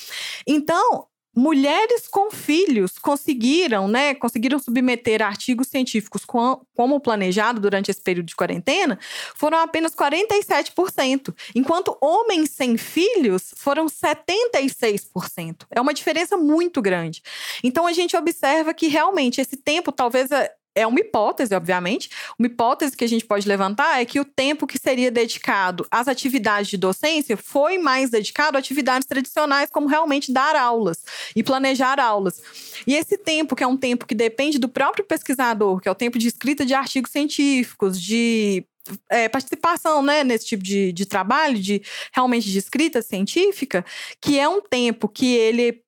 Então, mulheres com filhos conseguiram, né, conseguiram submeter artigos científicos com, como planejado durante esse período de quarentena, foram apenas 47%, enquanto homens sem filhos foram 76%. É uma diferença muito grande. Então a gente observa que realmente esse tempo talvez é, uma hipótese, obviamente. Uma hipótese que a gente pode levantar é que o tempo que seria dedicado às atividades de docência foi mais dedicado a atividades tradicionais, como realmente dar aulas e planejar aulas. E esse tempo, que é um tempo que depende do próprio pesquisador, que é o tempo de escrita de artigos científicos, de é, participação né, nesse tipo de, de trabalho, de realmente de escrita científica, que é um tempo que ele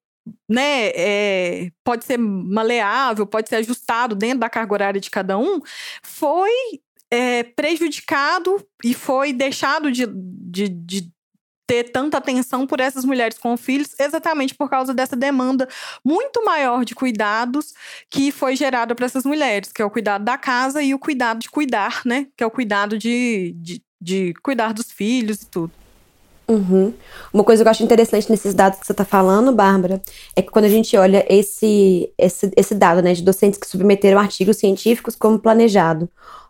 né, é, pode ser maleável, pode ser ajustado dentro da carga horária de cada um, foi é, prejudicado e foi deixado de, de, de ter tanta atenção por essas mulheres com filhos, exatamente por causa dessa demanda muito maior de cuidados que foi gerada para essas mulheres, que é o cuidado da casa e o cuidado de cuidar, né? Que é o cuidado de, de, de cuidar dos filhos e tudo. Uhum. Uma coisa que eu acho interessante nesses dados que você está falando, Bárbara, é que quando a gente olha esse, esse, esse dado né, de docentes que submeteram artigos científicos como planejado,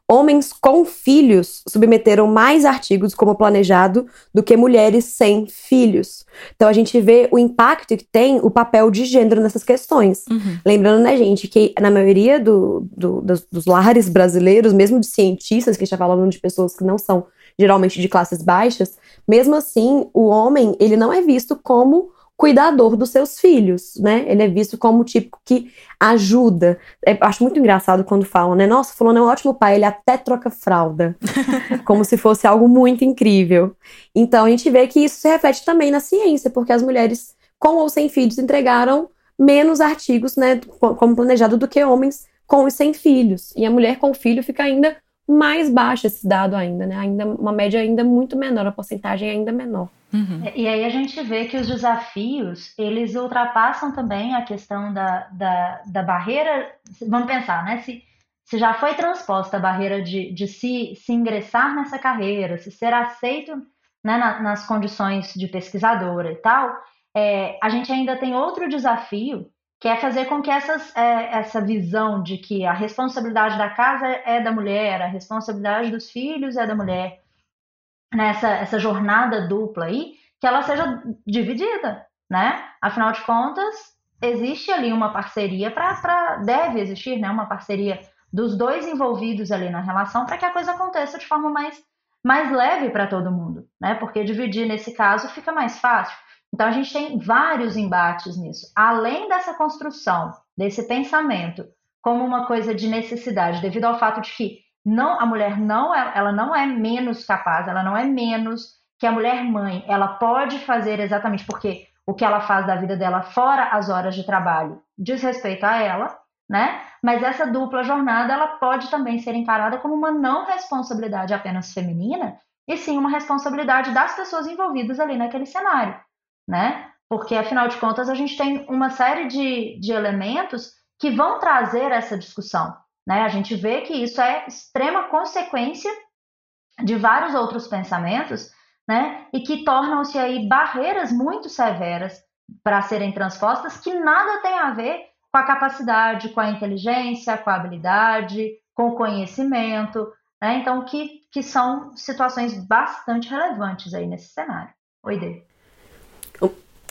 homens com filhos submeteram mais artigos como planejado do que mulheres sem filhos. Então a gente vê o impacto que tem o papel de gênero nessas questões. Uhum. Lembrando, né, gente, que na maioria do, do, dos, dos lares brasileiros, mesmo de cientistas, que a gente está falando de pessoas que não são geralmente de classes baixas, mesmo assim, o homem, ele não é visto como cuidador dos seus filhos, né? Ele é visto como o tipo que ajuda. É, acho muito engraçado quando falam, né? Nossa, fulano é um ótimo pai, ele até troca fralda. como se fosse algo muito incrível. Então a gente vê que isso se reflete também na ciência, porque as mulheres com ou sem filhos entregaram menos artigos, né, como planejado do que homens com e sem filhos. E a mulher com filho fica ainda mais baixo esse dado ainda, né? Ainda uma média ainda muito menor, a porcentagem ainda menor. Uhum. E aí a gente vê que os desafios, eles ultrapassam também a questão da, da, da barreira, vamos pensar, né? Se, se já foi transposta a barreira de, de se, se ingressar nessa carreira, se ser aceito né, na, nas condições de pesquisadora e tal, é, a gente ainda tem outro desafio, que é fazer com que essas, é, essa visão de que a responsabilidade da casa é da mulher, a responsabilidade dos filhos é da mulher, nessa essa jornada dupla aí, que ela seja dividida, né? Afinal de contas, existe ali uma parceria para deve existir, né, uma parceria dos dois envolvidos ali na relação para que a coisa aconteça de forma mais mais leve para todo mundo, né? Porque dividir nesse caso fica mais fácil. Então a gente tem vários embates nisso. Além dessa construção, desse pensamento como uma coisa de necessidade, devido ao fato de que não a mulher não é, ela não é menos capaz, ela não é menos que a mulher mãe. Ela pode fazer exatamente porque o que ela faz da vida dela fora as horas de trabalho diz respeito a ela, né? Mas essa dupla jornada ela pode também ser encarada como uma não responsabilidade apenas feminina, e sim uma responsabilidade das pessoas envolvidas ali naquele cenário, né? Porque afinal de contas a gente tem uma série de, de elementos que vão trazer essa discussão. Né? A gente vê que isso é extrema consequência de vários outros pensamentos, né? E que tornam-se aí barreiras muito severas para serem transpostas que nada tem a ver com a capacidade, com a inteligência, com a habilidade, com o conhecimento, né? Então, que, que são situações bastante relevantes aí nesse cenário. Oi, Dê.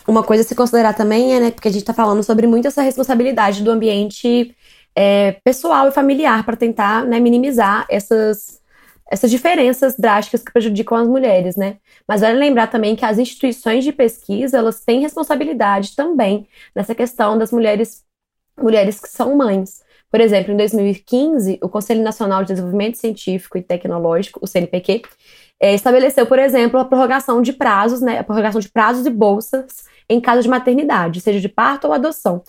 Uma coisa a se considerar também é, né, porque a gente está falando sobre muito essa responsabilidade do ambiente é, pessoal e familiar para tentar né, minimizar essas, essas diferenças drásticas que prejudicam as mulheres, né? Mas vale lembrar também que as instituições de pesquisa elas têm responsabilidade também nessa questão das mulheres mulheres que são mães. Por exemplo, em 2015, o Conselho Nacional de Desenvolvimento Científico e Tecnológico, o CNPq, é, estabeleceu, por exemplo, a prorrogação de prazos, né, a prorrogação de prazos e bolsas em caso de maternidade, seja de parto ou adoção.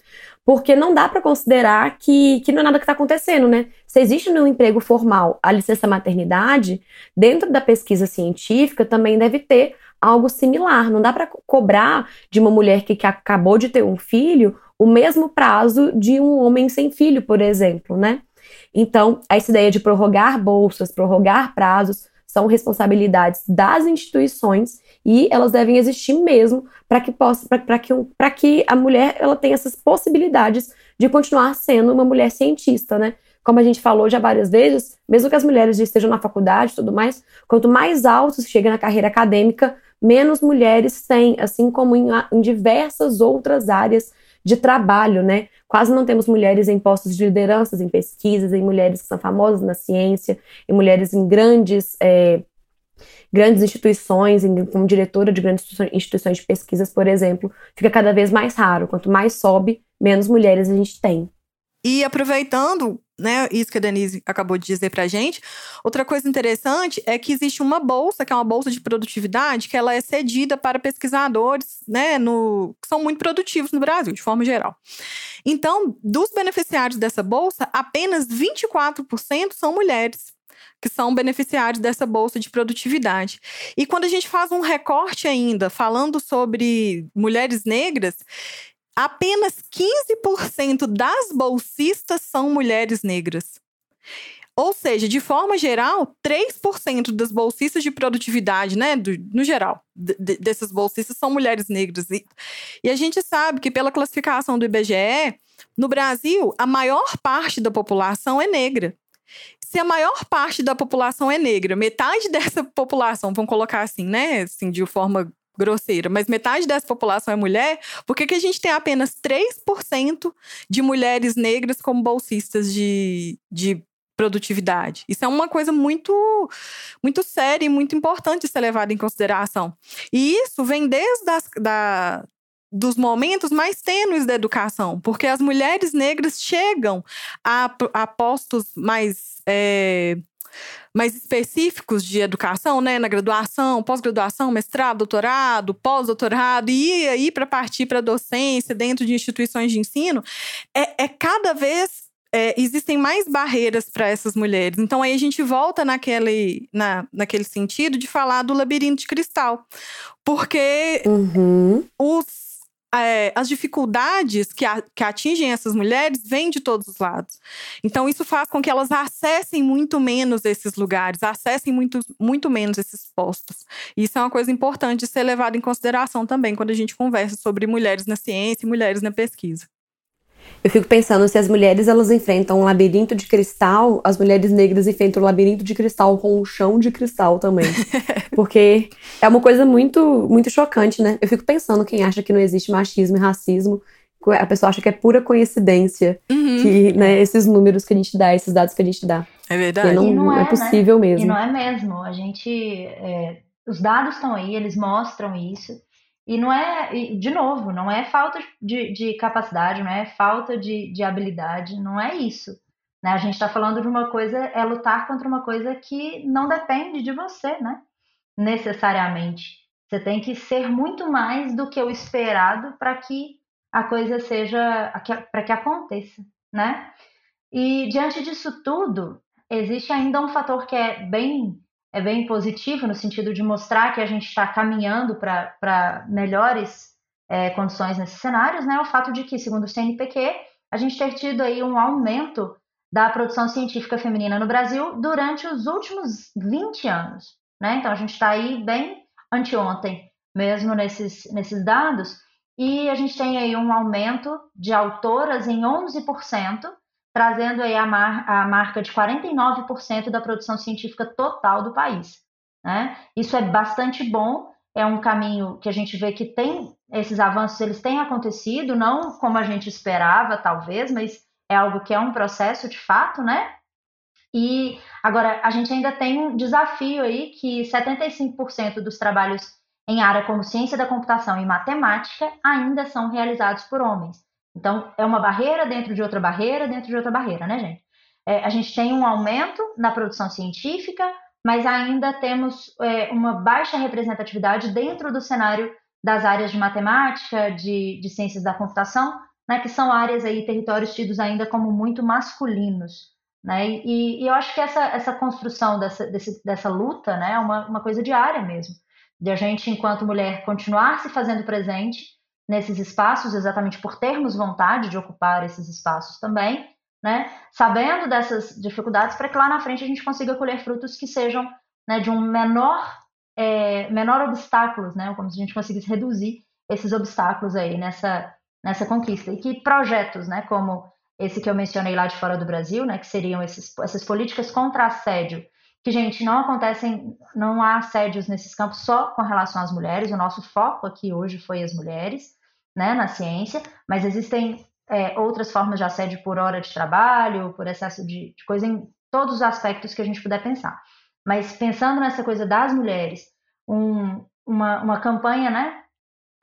Porque não dá para considerar que, que não é nada que está acontecendo, né? Se existe no emprego formal a licença maternidade, dentro da pesquisa científica também deve ter algo similar. Não dá para cobrar de uma mulher que, que acabou de ter um filho o mesmo prazo de um homem sem filho, por exemplo, né? Então, essa ideia de prorrogar bolsas, prorrogar prazos, são responsabilidades das instituições e elas devem existir mesmo para que possa para que, para que a mulher ela tenha essas possibilidades de continuar sendo uma mulher cientista, né? Como a gente falou já várias vezes, mesmo que as mulheres estejam na faculdade e tudo mais, quanto mais alto chega na carreira acadêmica, menos mulheres têm, assim como em, em diversas outras áreas de trabalho, né? Quase não temos mulheres em postos de lideranças, em pesquisas, em mulheres que são famosas na ciência, em mulheres em grandes, é, grandes instituições, como diretora de grandes instituições de pesquisas, por exemplo, fica cada vez mais raro. Quanto mais sobe, menos mulheres a gente tem. E aproveitando né, isso que a Denise acabou de dizer pra gente. Outra coisa interessante é que existe uma bolsa, que é uma bolsa de produtividade, que ela é cedida para pesquisadores, né, no, que são muito produtivos no Brasil, de forma geral. Então, dos beneficiários dessa bolsa, apenas 24% são mulheres que são beneficiários dessa bolsa de produtividade. E quando a gente faz um recorte ainda, falando sobre mulheres negras, apenas 15% das bolsistas são mulheres negras. Ou seja, de forma geral, 3% das bolsistas de produtividade, né, do, no geral, desses bolsistas são mulheres negras. E, e a gente sabe que, pela classificação do IBGE, no Brasil, a maior parte da população é negra. Se a maior parte da população é negra, metade dessa população, vamos colocar assim, né, assim, de forma grosseira, mas metade dessa população é mulher, por que, que a gente tem apenas 3% de mulheres negras como bolsistas de, de produtividade? Isso é uma coisa muito, muito séria e muito importante ser levada em consideração. E isso vem desde as, da, dos momentos mais tênues da educação, porque as mulheres negras chegam a, a postos mais. É, mais específicos de educação, né? Na graduação, pós-graduação, mestrado, doutorado, pós-doutorado, e aí para partir para docência dentro de instituições de ensino, é, é cada vez é, existem mais barreiras para essas mulheres. Então aí a gente volta naquele, na, naquele sentido de falar do labirinto de cristal. Porque uhum. os é, as dificuldades que, a, que atingem essas mulheres vêm de todos os lados. Então, isso faz com que elas acessem muito menos esses lugares, acessem muito, muito menos esses postos. Isso é uma coisa importante de ser levada em consideração também quando a gente conversa sobre mulheres na ciência e mulheres na pesquisa. Eu fico pensando se as mulheres elas enfrentam um labirinto de cristal, as mulheres negras enfrentam um labirinto de cristal com um chão de cristal também. Porque é uma coisa muito muito chocante, né? Eu fico pensando quem acha que não existe machismo e racismo, a pessoa acha que é pura coincidência uhum. que, né, esses números que a gente dá, esses dados que a gente dá. É verdade. não, não, é, é né? possível né? mesmo. E não é mesmo. A gente. É, os dados estão aí, eles mostram isso. E não é, de novo, não é falta de, de capacidade, não é falta de, de habilidade, não é isso. Né? A gente está falando de uma coisa, é lutar contra uma coisa que não depende de você, né? Necessariamente. Você tem que ser muito mais do que o esperado para que a coisa seja, para que aconteça, né? E diante disso tudo, existe ainda um fator que é bem é bem positivo no sentido de mostrar que a gente está caminhando para melhores é, condições nesses cenários, né? O fato de que, segundo o CNPq, a gente ter tido aí um aumento da produção científica feminina no Brasil durante os últimos 20 anos, né? Então a gente está aí bem anteontem mesmo nesses, nesses dados, e a gente tem aí um aumento de autoras em 11%, trazendo aí a, mar, a marca de 49% da produção científica total do país. Né? Isso é bastante bom, é um caminho que a gente vê que tem esses avanços, eles têm acontecido, não como a gente esperava, talvez, mas é algo que é um processo de fato, né? E agora a gente ainda tem um desafio aí que 75% dos trabalhos em área como ciência da computação e matemática ainda são realizados por homens. Então, é uma barreira dentro de outra barreira, dentro de outra barreira, né, gente? É, a gente tem um aumento na produção científica, mas ainda temos é, uma baixa representatividade dentro do cenário das áreas de matemática, de, de ciências da computação, né, que são áreas aí, territórios tidos ainda como muito masculinos. Né? E, e eu acho que essa, essa construção dessa, desse, dessa luta né, é uma, uma coisa diária mesmo, de a gente, enquanto mulher, continuar se fazendo presente nesses espaços, exatamente por termos vontade de ocupar esses espaços também, né? Sabendo dessas dificuldades, para que lá na frente a gente consiga colher frutos que sejam né, de um menor, é, menor obstáculos, né? Como se a gente conseguisse reduzir esses obstáculos aí nessa, nessa conquista. E que projetos, né? Como esse que eu mencionei lá de fora do Brasil, né? Que seriam esses, essas políticas contra assédio, que, gente, não acontecem, não há assédios nesses campos só com relação às mulheres, o nosso foco aqui hoje foi as mulheres, né, na ciência, mas existem é, outras formas de assédio por hora de trabalho, por excesso de, de coisa em todos os aspectos que a gente puder pensar. Mas pensando nessa coisa das mulheres, um, uma, uma campanha, né,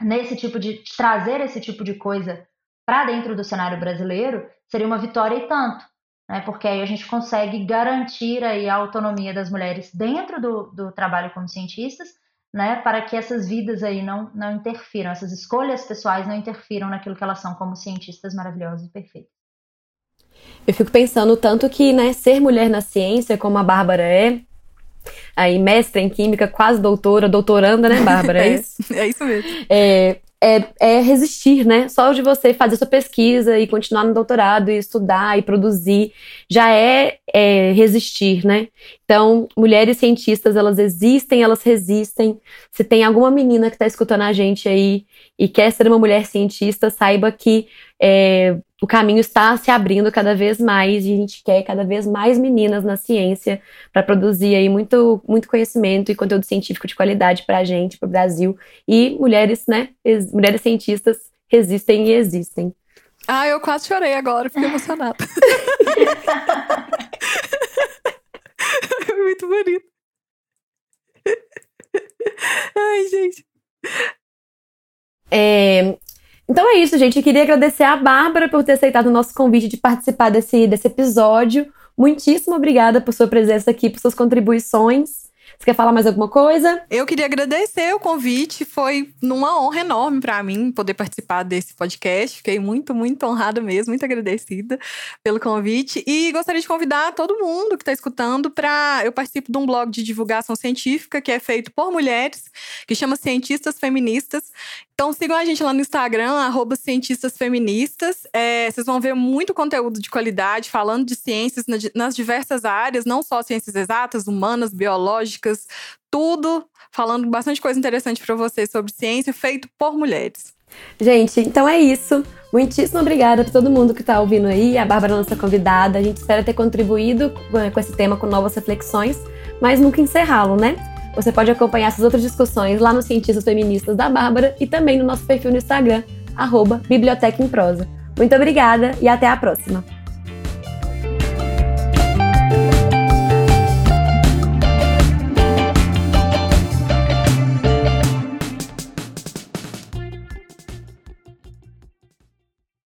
nesse tipo de, de trazer esse tipo de coisa para dentro do cenário brasileiro seria uma vitória e tanto, né, porque aí a gente consegue garantir aí a autonomia das mulheres dentro do, do trabalho como cientistas né, para que essas vidas aí não, não interfiram, essas escolhas pessoais não interfiram naquilo que elas são como cientistas maravilhosos e perfeitos. Eu fico pensando tanto que, né, ser mulher na ciência, como a Bárbara é, aí mestra em química, quase doutora, doutoranda, né, Bárbara? É, é isso, é isso mesmo. É, é, é, resistir, né? Só de você fazer sua pesquisa e continuar no doutorado e estudar e produzir já é, é, resistir, né? Então, mulheres cientistas, elas existem, elas resistem. Se tem alguma menina que está escutando a gente aí e quer ser uma mulher cientista, saiba que é, o caminho está se abrindo cada vez mais e a gente quer cada vez mais meninas na ciência para produzir aí muito, muito conhecimento e conteúdo científico de qualidade para a gente, para o Brasil. E mulheres, né? Mulheres cientistas resistem e existem. Ah, eu quase chorei agora, fiquei emocionada. muito bonito. Ai, gente. É, então é isso, gente. Eu queria agradecer a Bárbara por ter aceitado o nosso convite de participar desse, desse episódio. Muitíssimo obrigada por sua presença aqui, por suas contribuições. Você quer falar mais alguma coisa? Eu queria agradecer o convite. Foi uma honra enorme para mim poder participar desse podcast. Fiquei muito, muito honrada mesmo, muito agradecida pelo convite. E gostaria de convidar todo mundo que está escutando para. Eu participo de um blog de divulgação científica que é feito por mulheres, que chama Cientistas Feministas. Então sigam a gente lá no Instagram, arroba Cientistas Feministas. É, vocês vão ver muito conteúdo de qualidade, falando de ciências nas diversas áreas, não só ciências exatas, humanas, biológicas tudo falando bastante coisa interessante para vocês sobre ciência feito por mulheres. Gente, então é isso. Muitíssimo obrigada para todo mundo que está ouvindo aí. A Bárbara, nossa convidada. A gente espera ter contribuído com esse tema com novas reflexões, mas nunca encerrá-lo, né? Você pode acompanhar essas outras discussões lá no Cientistas Feministas da Bárbara e também no nosso perfil no Instagram, arroba Biblioteca em Prosa. Muito obrigada e até a próxima!